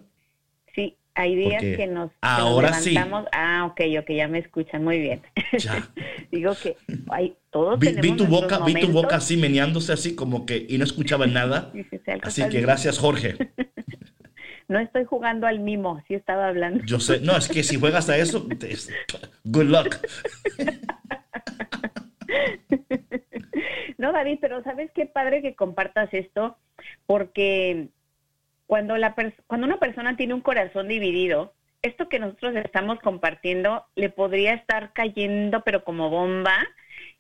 Speaker 3: Hay días que nos, que
Speaker 2: ahora
Speaker 3: nos
Speaker 2: sí.
Speaker 3: Ah, ok, ok, ya me escuchan muy bien.
Speaker 2: Ya. (laughs)
Speaker 3: Digo que hay, todos
Speaker 2: Vi,
Speaker 3: tenemos
Speaker 2: vi tu boca, vi tu boca
Speaker 3: momentos.
Speaker 2: así meneándose así como que y no escuchaba nada. (laughs)
Speaker 3: Sí, sí,
Speaker 2: Así que
Speaker 3: bien.
Speaker 2: gracias Jorge. (laughs)
Speaker 3: No estoy jugando al mimo, sí estaba hablando.
Speaker 2: Yo sé, no, es que si juegas a eso, es- good luck.
Speaker 3: No, David, pero ¿sabes qué padre que compartas esto? Porque cuando, la cuando una persona tiene un corazón dividido, esto que nosotros estamos compartiendo le podría estar cayendo, pero como bomba,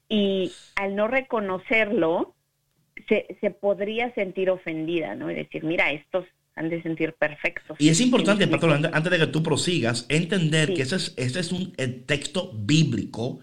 Speaker 3: y al no reconocerlo, se, se podría sentir ofendida, ¿no? Y decir, mira, estos han de sentir perfectos.
Speaker 2: Y es importante, patrón, antes- antes de que tú prosigas, entender
Speaker 3: Sí.
Speaker 2: que ese es, ese es un el texto bíblico.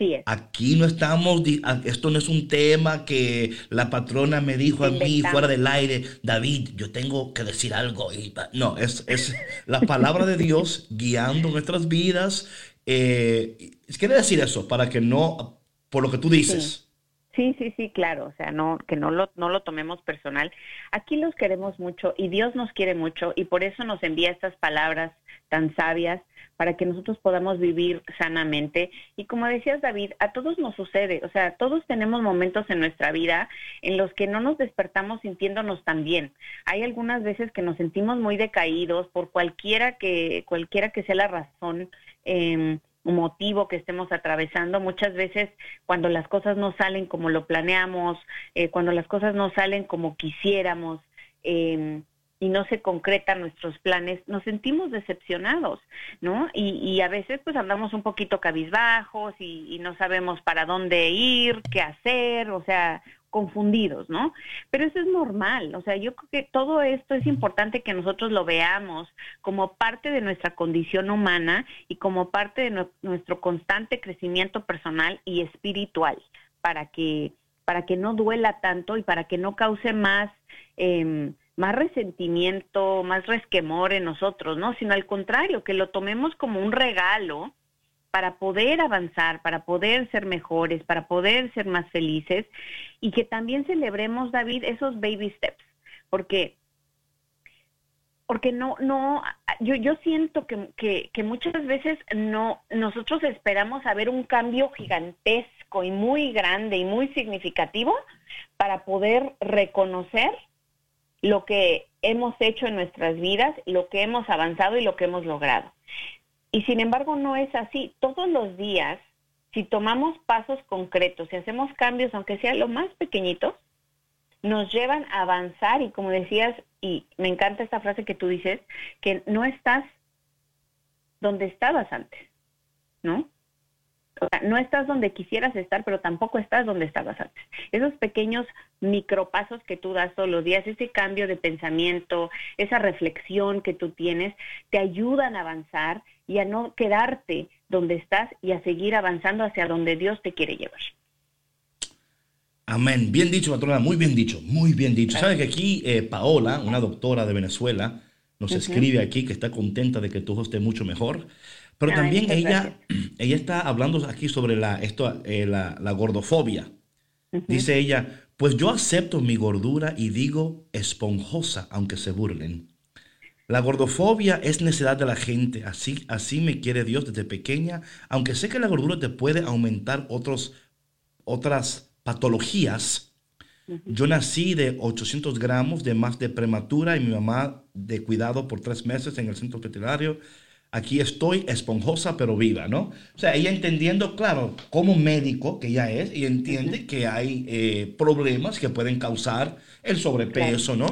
Speaker 3: Sí, es.
Speaker 2: Aquí no estamos, esto no es un tema que la patrona me dijo a mí fuera del aire, David, yo tengo que decir algo. y pa-". no, es, es la palabra de Dios guiando nuestras vidas. Eh, quiere decir eso, para que no, por lo que tú dices.
Speaker 3: Sí, sí, sí, claro, o sea, no que no lo no lo tomemos personal. Aquí los queremos mucho y Dios nos quiere mucho y por eso nos envía estas palabras tan sabias para que nosotros podamos vivir sanamente. Y como decías David, a todos nos sucede, o sea, todos tenemos momentos en nuestra vida en los que no nos despertamos sintiéndonos tan bien. Hay algunas veces que nos sentimos muy decaídos por cualquiera que cualquiera que sea la razón. eh, motivo que estemos atravesando. Muchas veces cuando las cosas no salen como lo planeamos, eh, cuando las cosas no salen como quisiéramos eh, y no se concretan nuestros planes, nos sentimos decepcionados, ¿no? Y, y a veces pues andamos un poquito cabizbajos y, y no sabemos para dónde ir, qué hacer, o sea, confundidos, ¿no? Pero eso es normal, o sea, yo creo que todo esto es importante que nosotros lo veamos como parte de nuestra condición humana y como parte de nue- nuestro constante crecimiento personal y espiritual para que para que no duela tanto y para que no cause más em, más resentimiento, más resquemor en nosotros, ¿no? Sino al contrario, que lo tomemos como un regalo para poder avanzar, para poder ser mejores, para poder ser más felices y que también celebremos, David, esos baby steps, porque porque no no yo yo siento que, que, muchas veces no nosotros esperamos a ver un cambio gigantesco y muy grande y muy significativo para poder reconocer lo que hemos hecho en nuestras vidas, lo que hemos avanzado y lo que hemos logrado. Y sin embargo no es así. Todos los días, si tomamos pasos concretos, si hacemos cambios, aunque sean lo más pequeñitos, nos llevan a avanzar y como decías, y me encanta esta frase que tú dices, que no estás donde estabas antes, ¿no? O sea, no estás donde quisieras estar, pero tampoco estás donde estabas antes. Esos pequeños micropasos que tú das todos los días, ese cambio de pensamiento, esa reflexión que tú tienes, te ayudan a avanzar y a no quedarte donde estás y a seguir avanzando hacia donde Dios te quiere llevar.
Speaker 2: Amén. Bien dicho, patrona, muy bien dicho, muy bien dicho. ¿Sabe que aquí eh, Paola, una doctora de Venezuela, nos escribe aquí que está contenta de que tu hijo esté mucho mejor? Pero
Speaker 3: Ay,
Speaker 2: también ella, (clears throat) ella está hablando aquí sobre la, esto, eh, la, la gordofobia. Dice ella, pues yo acepto mi gordura y digo esponjosa, aunque se burlen. La gordofobia es necedad de la gente, así, así me quiere Dios desde pequeña, aunque sé que la gordura te puede aumentar otros, otras patologías. Yo nací de 800 gramos de más de prematura y mi mamá de cuidado por tres meses en el centro veterinario. Aquí estoy esponjosa pero viva, ¿no? O sea, ella entendiendo, claro, como médico que ella es, y entiende que hay eh, problemas que pueden causar el sobrepeso, ¿no?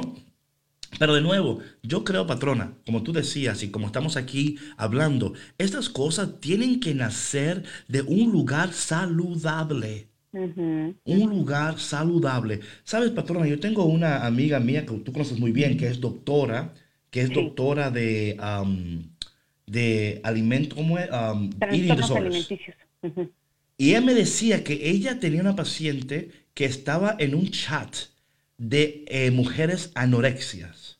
Speaker 2: Pero de nuevo, yo creo, patrona, como tú decías y como estamos aquí hablando, estas cosas tienen que nacer de un lugar saludable. Un lugar saludable. Sabes, patrona, yo tengo una amiga mía que tú conoces muy bien, que es doctora, que es doctora de, de alimento, ¿cómo es? Am, eating
Speaker 3: alimenticios.
Speaker 2: Y ella me decía que ella tenía una paciente que estaba en un chat de eh, mujeres anorexias.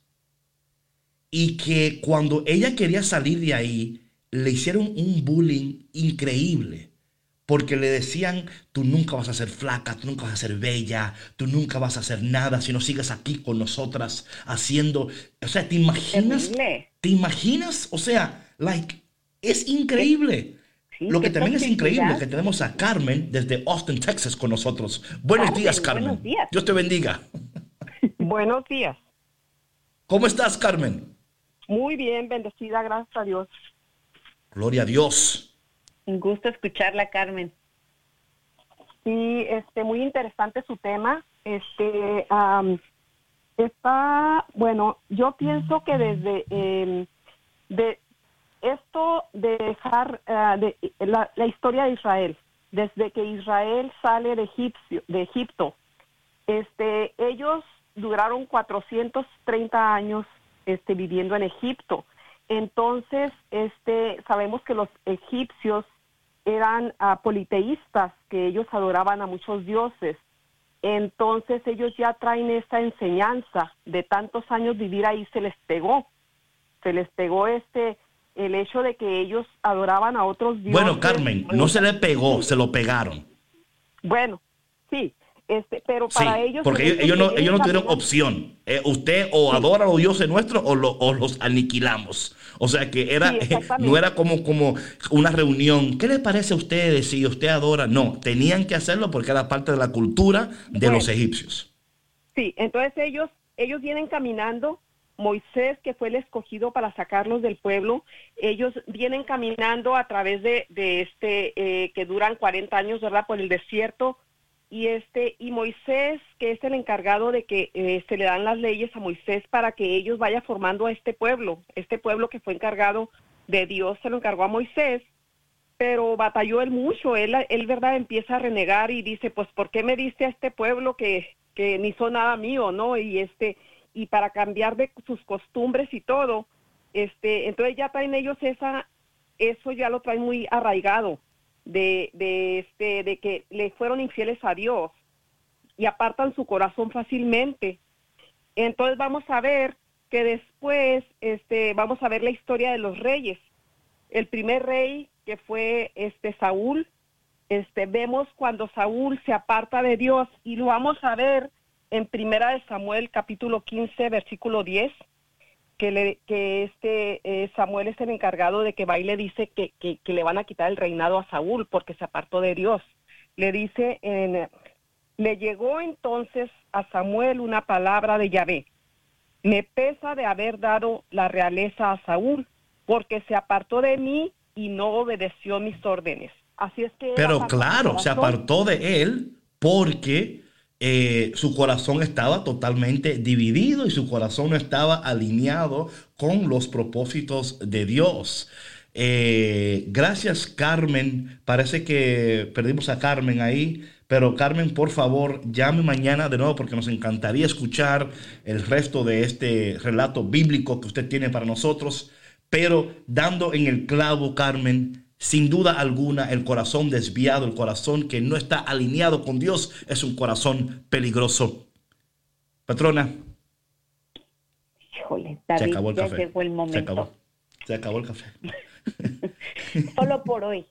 Speaker 2: Y que cuando ella quería salir de ahí, le hicieron un bullying increíble. Porque le decían, tú nunca vas a ser flaca, tú nunca vas a ser bella, tú nunca vas a hacer nada si no sigues aquí con nosotras haciendo... O sea, ¿te imaginas? ¿Te imaginas? O sea, like, es increíble.
Speaker 3: Sí,
Speaker 2: Lo que también es increíble que tenemos a Carmen desde Austin, Texas con nosotros. Buenos
Speaker 3: Carmen,
Speaker 2: días, Carmen.
Speaker 3: buenos días.
Speaker 2: Dios te bendiga. (laughs)
Speaker 6: Buenos días.
Speaker 2: ¿Cómo estás, Carmen?
Speaker 6: Muy bien, bendecida, gracias a Dios.
Speaker 2: Gloria a Dios.
Speaker 3: Un gusto escucharla, Carmen.
Speaker 6: Sí, este, muy interesante su tema. Este, am, está, bueno, yo pienso que desde em, de esto de dejar ah, de, la, la historia de Israel, desde que Israel sale de, Egipcio, de Egipto, este, ellos duraron 430 años este, viviendo en Egipto. Entonces, este, sabemos que los egipcios eran ah, politeístas, que ellos adoraban a muchos dioses. Entonces ellos ya traen esta enseñanza de tantos años vivir ahí, se les pegó, se les pegó este el hecho de que ellos adoraban a otros dioses.
Speaker 2: Bueno, Carmen, no se le pegó, se lo pegaron.
Speaker 6: Bueno, sí, este, pero
Speaker 2: Sí,
Speaker 6: para ellos
Speaker 2: porque
Speaker 6: el
Speaker 2: ellos, no, ellos no tuvieron opción. Eh, usted o adora a los dioses nuestros o, lo- o los aniquilamos. O sea que era,
Speaker 6: Sí, (laughs)
Speaker 2: no era como, como una reunión. ¿Qué le parece a ustedes si usted adora? No, tenían que hacerlo porque era parte de la cultura de
Speaker 6: Bueno.
Speaker 2: los egipcios.
Speaker 6: Sí, entonces ellos, ellos vienen caminando. Moisés, que fue el escogido para sacarlos del pueblo, ellos vienen caminando a través de, este, eh, que duran 40 años, ¿verdad?, por el desierto. Y este, y Moisés, que es el encargado de que eh, se le dan las leyes a Moisés para que ellos vayan formando a este pueblo, este pueblo que fue encargado de Dios, se lo encargó a Moisés, pero batalló él mucho, él, él verdad empieza a renegar y dice, pues, ¿por qué me diste a este pueblo que, que ni son nada mío, no? Y este, y para cambiar de sus costumbres y todo, este, entonces ya traen ellos esa, eso ya lo traen muy arraigado, de, de este, de que le fueron infieles a Dios y apartan su corazón fácilmente. Entonces vamos a ver que después, este, vamos a ver la historia de los reyes. El primer rey que fue este Saúl, este, vemos cuando Saúl se aparta de Dios y lo vamos a ver en Primera de Samuel capítulo 15 versículo 10 que, le, que este eh, Samuel es el encargado de que va y le dice que, que, que le van a quitar el reinado a Saúl porque se apartó de Dios. Le dice, en, le llegó entonces a Samuel una palabra de Yahvé. Me pesa de haber dado la realeza a Saúl porque se apartó de mí y no obedeció mis órdenes. Así es que...
Speaker 2: Pero claro, se apartó de él porque eh, su corazón estaba totalmente dividido y su corazón no estaba alineado con los propósitos de Dios. Eh, gracias Carmen, parece que perdimos a Carmen ahí, pero Carmen, por favor, llame mañana de nuevo porque nos encantaría escuchar el resto de este relato bíblico que usted tiene para nosotros, pero dando en el clavo, Carmen, sin duda alguna, el corazón desviado, el corazón que no está alineado con Dios, es un corazón peligroso. Patrona,
Speaker 3: Híjole,
Speaker 2: se acabó el
Speaker 3: ya
Speaker 2: café.
Speaker 3: llegó el
Speaker 2: Se acabó. Se acabó el café. (laughs) (laughs)
Speaker 3: Solo por hoy.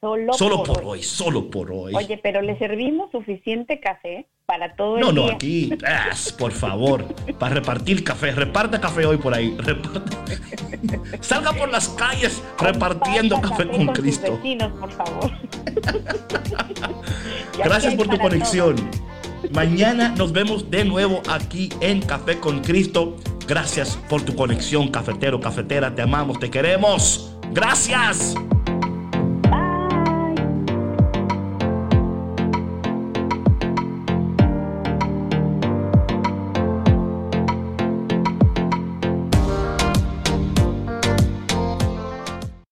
Speaker 3: Solo,
Speaker 2: Solo por hoy, solo por hoy.
Speaker 3: Oye, pero le servimos suficiente café para todo el
Speaker 2: No, no,
Speaker 3: día.
Speaker 2: aquí, por favor, para repartir café, reparta café hoy por ahí, reparte. Salga por las calles repartiendo café con
Speaker 3: sus
Speaker 2: Cristo.
Speaker 3: vecinos, por favor. (laughs)
Speaker 2: Gracias por tu conexión. Mañana nos vemos de nuevo aquí en Café con Cristo. Gracias por tu conexión, cafetero, cafetera. Te amamos, te queremos. Gracias.